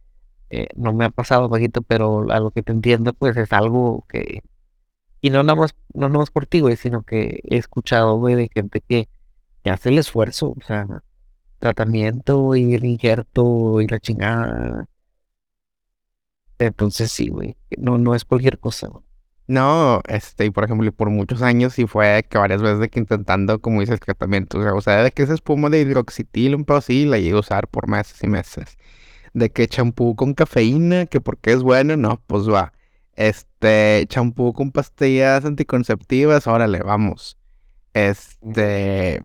eh, no me ha pasado, Paquito, pero a lo que te entiendo, pues es algo que, y no nada más, no nada más por ti, güey, sino que he escuchado, güey, de gente que, que hace el esfuerzo, o sea, tratamiento y el injerto y la chingada. Entonces sí, güey, no, no es cualquier cosa, güey. No, este, y por ejemplo, y por muchos años sí fue que varias veces de que intentando, como dices, tratamiento, o sea, o sea, de que esa espuma de hidroxitil, un pedo así, la llegué a usar por meses y meses. De que champú con cafeína, que porque es bueno, no, pues va. Este, champú con pastillas anticonceptivas, órale, vamos. Este,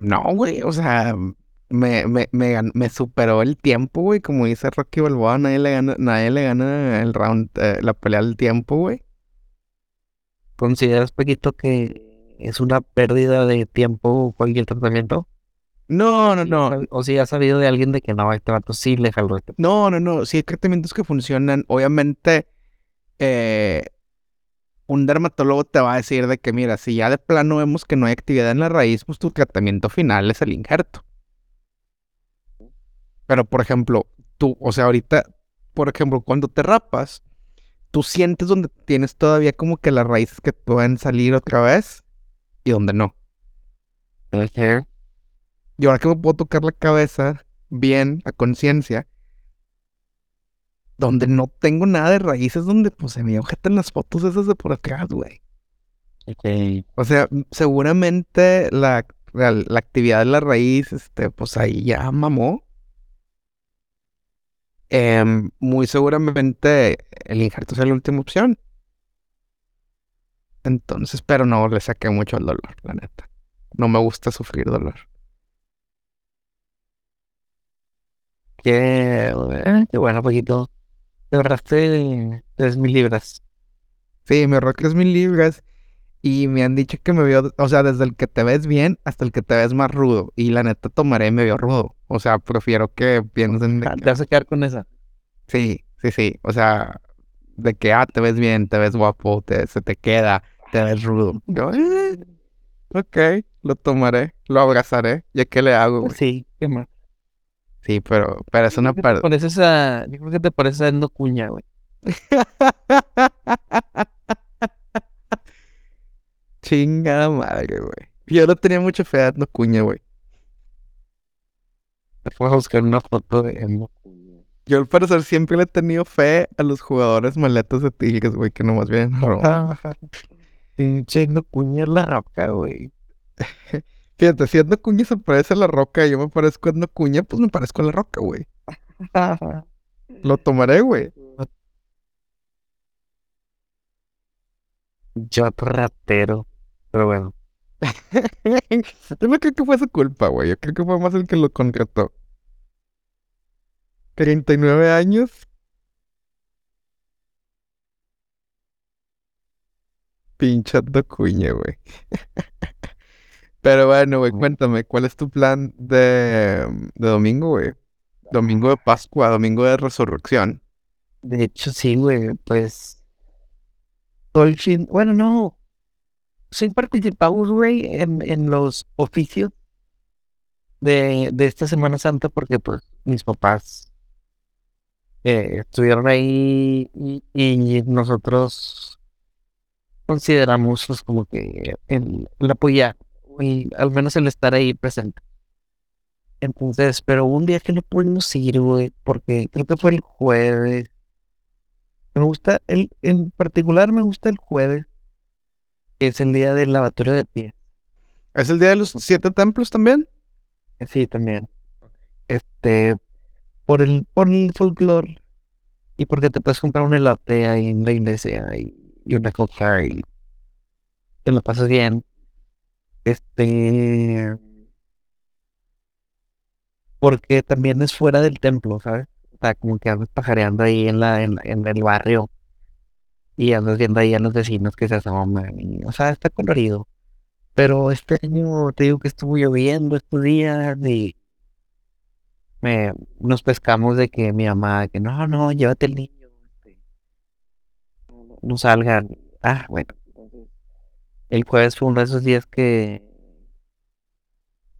no, güey, o sea, me, me, me, gan- me superó el tiempo, güey, como dice Rocky Balboa, nadie le gana, nadie le gana el round, eh, la pelea del tiempo, güey. ¿Consideras, Paquito, que es una pérdida de tiempo cualquier tratamiento? No, no, no. O si has sabido de alguien de que no, este vato sí le jaló este. No, no, no. Sí hay tratamientos que funcionan. Obviamente, eh, un dermatólogo te va a decir de que, mira, si ya de plano vemos que no hay actividad en la raíz, pues tu tratamiento final es el injerto. Pero, por ejemplo, tú, o sea, ahorita, por ejemplo, cuando te rapas, tú sientes donde tienes todavía como que las raíces que pueden salir otra vez y donde no. Y ahora que me puedo tocar la cabeza bien, a conciencia, donde no tengo nada de raíces, donde pues se me ojetan las fotos esas de por atrás, güey. Ok. O sea, m- seguramente la, la, la actividad de la raíz, este, pues ahí ya mamó. Em, muy seguramente el injerto es la última opción. Entonces, pero no le saqué mucho el dolor, la neta. No me gusta sufrir dolor. Qué, eh, qué bueno, Paquito. Te ahorraste tres mil libras. Sí, me ahorré 3 mil libras y me han dicho que me veo, o sea, desde el que te ves bien hasta el que te ves más rudo. Y la neta tomaré y me veo rudo. O sea, prefiero que piensen de Ah, que- Te vas a quedar con esa. Sí, sí, sí. O sea, de que, ah, te ves bien, te ves guapo, te, se te queda, te ves rudo. Yo, eh, ok, lo tomaré, lo abrazaré. ¿Ya qué le hago? Pues sí, qué más. Sí, pero, pero es una creo que te par- pareces a, yo creo que te pareces a Endo Cuña, güey. Chingada madre, güey. Yo no tenía mucha fe a Edno Cuña, güey. Vamos a buscar una foto de Endo Cuña. Yo al parecer siempre le he tenido fe a los jugadores maletas de Tigres, güey, que nomás vienen a robar. Pinche Endo Cuña es la roca, güey. Fíjate, si Endo Cuña se parece a la roca y yo me parezco a Endo Cuña, pues me parezco a la roca, güey. Lo tomaré, güey. Yo ratero. Pero bueno. Yo no creo que fue su culpa, güey. Yo creo que fue más el que lo concretó. 39 años. Pinche Ando Cuña, güey. Pero bueno, güey, cuéntame, ¿cuál es tu plan de, de domingo, güey? Domingo de Pascua, domingo de resurrección. De hecho, sí, güey. Pues. Bueno, no. Sí participamos, güey, en, en los oficios de, de esta Semana Santa porque, pues, mis papás eh, estuvieron ahí y, y nosotros consideramos, pues, como que el, el apoyar y al menos el estar ahí presente. Entonces, pero un día que no pudimos ir, güey, porque creo que fue el jueves. Me gusta, el, en particular me gusta el jueves, que es el día del lavatorio de pies. ¿Es el día de los siete templos también? Sí, también. Este, por el, por el folclore y porque te puedes comprar un elote ahí en la iglesia y, y una coca y te lo pasas bien. Este, porque también es fuera del templo, ¿sabes? O sea, como que andas pajareando ahí en la, en, en el barrio y andas viendo ahí a los vecinos que se asoman o sea, está colorido. Pero este año te digo que estuvo lloviendo estos días y me, nos pescamos de que mi mamá, que no, no, llévate el niño, este, no, no- salgan. Ah, bueno, el jueves fue uno de esos días que,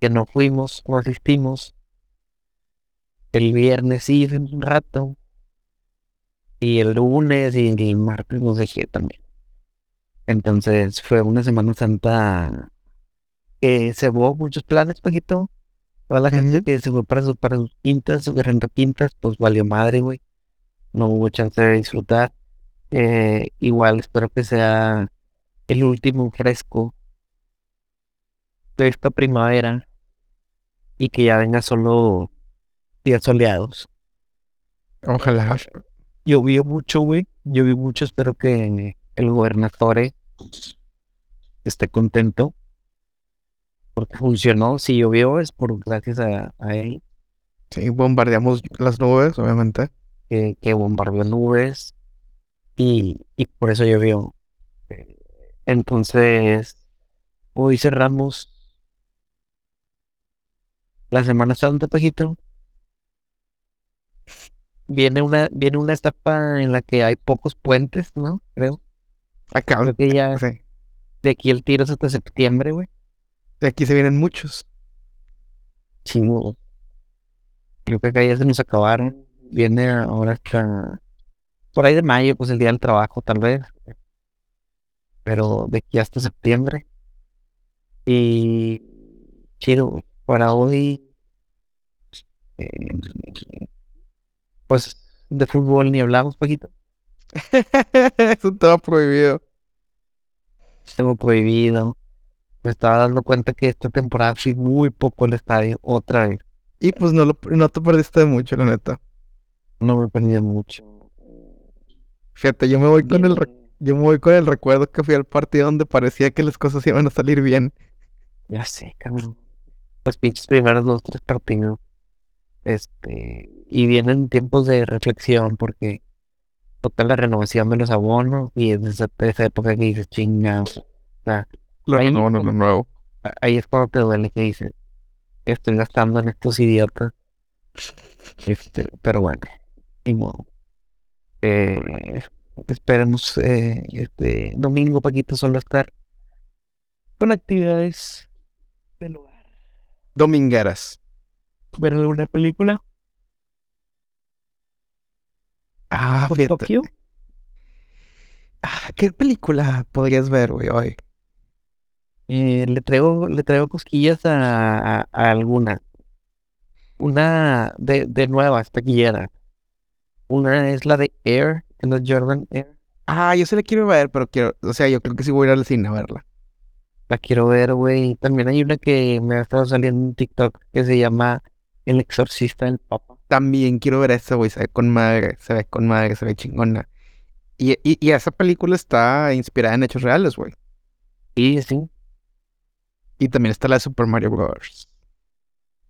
que no fuimos, no asistimos. El viernes sí, fuimos un rato. Y el lunes y el martes nos dejé también. Entonces fue una Semana Santa que se hubo muchos planes, Paquito. Toda la gente que se fue para sus, para sus quintas, sus quintas, pues valió madre, güey. No hubo chance de disfrutar. Eh, igual espero que sea el último fresco de esta primavera y que ya venga solo días soleados. Ojalá. Llovió mucho, güey. Llovió mucho. Espero que el gobernador esté contento. Porque funcionó. Si llovió es por gracias a, a él Sí, bombardeamos las nubes, obviamente. que, que bombardeó nubes. Y, y por eso llovió. Entonces, hoy cerramos la Semana Santa, Pajito. Viene una, viene una etapa en la que hay pocos puentes, ¿no? Creo. Acá, Creo que ya sí. de aquí el tiro es hasta septiembre, güey. De aquí se vienen muchos. Chingo. Creo que acá ya se nos acabaron. Viene ahora hasta por ahí de mayo, pues el día del trabajo, tal vez. Pero de aquí hasta septiembre. Y chido, para hoy, eh, pues de fútbol ni hablamos, poquito. es un tema prohibido. Tengo prohibido. Me estaba dando cuenta que esta temporada fui muy poco al estadio, otra vez. Y pues no, lo, no te perdiste mucho, la neta. No me perdí mucho. Fíjate, yo me voy con el, Bien. Yo me voy con el recuerdo que fui al partido donde parecía que las cosas iban a salir bien. Ya sé, cabrón. Los pinches primeros dos, tres partidos. Este, y vienen tiempos de reflexión porque toca la renovación de los abonos y es esa, esa época que dices, chinga. O sea, Ahí no, no, lo nuevo. ahí es cuando te duele que dices, estoy gastando en estos idiotas. Este, pero bueno, ni modo. Eh, esperemos eh, este domingo, Paquito, solo estar con actividades del hogar. Domingueras. Ver alguna película. Ah. Tokio. Ah, ¿qué película podrías ver, güey, hoy? Eh, le traigo, le traigo cosquillas a, a, a alguna. una de, de nuevas, taquillera. Una es la de Air, la Jordan Air. Ah, yo sí la quiero ver, pero quiero, o sea, yo creo que sí voy a ir al cine a verla. La quiero ver, güey. También hay una que me ha estado saliendo en TikTok que se llama El Exorcista del Papa. También quiero ver esa, güey, se ve con madre, se ve con madre, se ve chingona. Y, y, y esa película está inspirada en hechos reales, güey. Y sí, Y también está la de Super Mario Bros.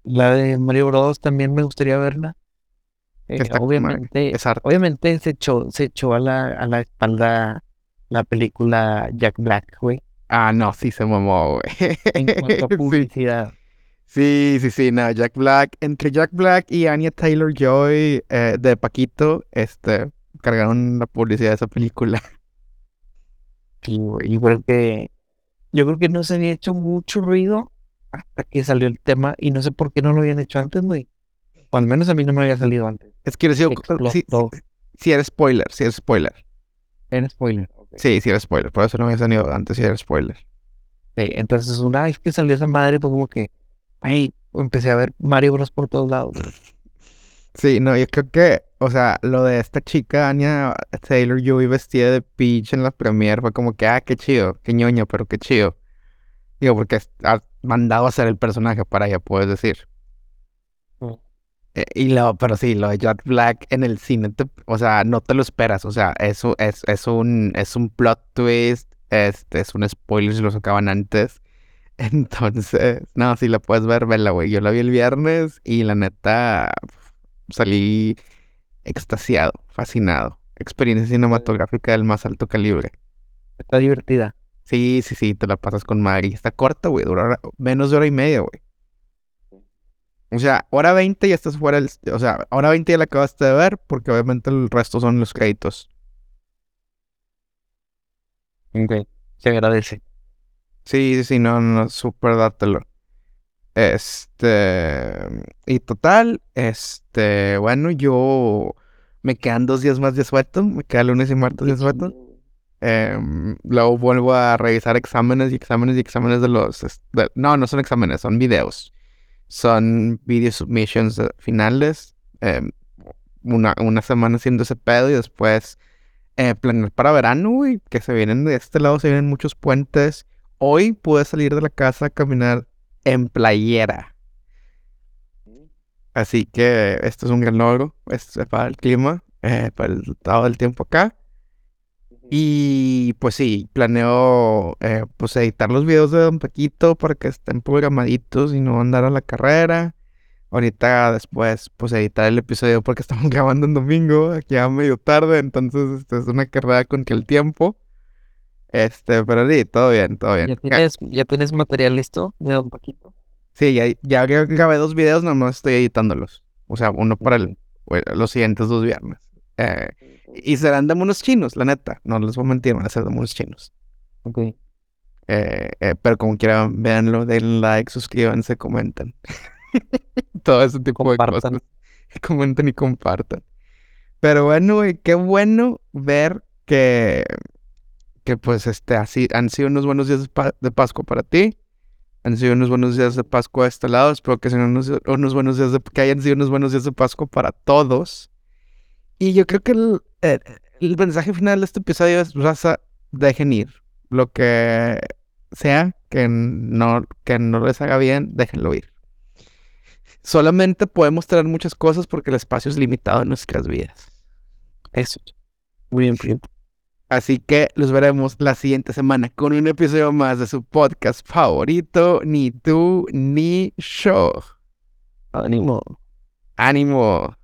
la de Mario Bros. también me gustaría verla. Eh, obviamente, obviamente se echó, se echó a la, a la espalda la película Jack Black, güey. Ah, no, sí se mamó, güey. En cuanto a Sí. publicidad. Sí, sí, sí, no, Jack Black, entre Jack Black y Anya Taylor Joy eh, de Paquito, este, cargaron la publicidad de esa película. Sí, güey, yo creo que, yo creo que no se había hecho mucho ruido hasta que salió el tema y no sé por qué no lo habían hecho antes, güey. O al menos a mí no me había salido antes. Es que sí, Explotó. sí era spoiler, sí era spoiler. En spoiler. ok. Sí, sí era spoiler, por eso no había salido antes, sí era spoiler. Sí, entonces una vez que salió esa madre, pues como que, ay, empecé a ver Mario Bros por todos lados. Sí, no, yo creo que, o sea, lo de esta chica, Anya Taylor Joy vestida de Peach en la premiere fue como que, ah, qué chido, qué ñoño, pero qué chido. Digo, porque has mandado a hacer el personaje para ella, puedes decir. Eh, y lo, pero sí, lo de Jack Black en el cine, te- o sea, no te lo esperas, o sea, eso es, es un, es un plot twist, este, es un spoiler si lo sacaban antes. Entonces, no, si la puedes ver, vela, güey. Yo la vi el viernes y la neta salí extasiado, fascinado. Experiencia cinematográfica del más alto calibre. Está divertida. Sí, sí, sí, te la pasas con madre. Y está corta, güey, dura menos de hora y media, güey. O sea, hora 20 ya estás fuera del... O sea, hora 20 ya la acabaste de ver porque obviamente el resto son los créditos. Ok, Se agradece. Sí, sí, sí, no, no, súper dátelo. Este, y total, este, bueno, yo me quedan dos días más de suelto, me queda lunes y martes de suelto. Em, luego vuelvo a revisar exámenes y exámenes y exámenes de los, de- no, no son exámenes, son videos. Son video submissions eh, finales. em, una, una semana haciendo ese pedo y después eh, planear para verano, güey, que se vienen de este lado, se vienen muchos puentes. Hoy pude salir de la casa a caminar en playera. Así que esto es un gran logro este, para el clima, eh, para el estado del tiempo acá. Y pues sí, planeo eh, pues editar los videos de Don Paquito para que estén programaditos y no andar a la carrera. Ahorita después pues editar el episodio porque estamos grabando en domingo, aquí a medio tarde, entonces este, es una carrera contra el tiempo. Este, pero sí, todo bien, todo bien. ¿Ya tienes, ¿Ya tienes material listo de Don Paquito? Sí, ya, ya gra- grabé dos videos, nomás estoy editándolos. O sea, uno para el, bueno, los siguientes dos viernes. Eh, y serán de monos chinos, la neta. No les voy a mentir, van a ser de monos chinos. Ok. Eh, eh, pero como quieran, véanlo, denle like, suscríbanse, comenten. Todo ese tipo de Compartan. cosas. Comenten y compartan. Pero bueno, güey, qué bueno ver que, que pues este, así han sido unos buenos días de, pa- de Pascua para ti. Han sido unos buenos días de Pascua de este lado. Espero que sean unos, unos buenos días de, que hayan sido unos buenos días de Pascua para todos. Y yo creo que el, el- el mensaje final de este episodio es, raza, dejen ir. Lo que sea que no, que no les haga bien, déjenlo ir. Solamente podemos traer muchas cosas porque el espacio es limitado en nuestras vidas. Eso. Muy bien, Prieto. Así que los veremos la siguiente semana con un episodio más de su podcast favorito, Ni tú ni yo. Ánimo. ¡Ánimo!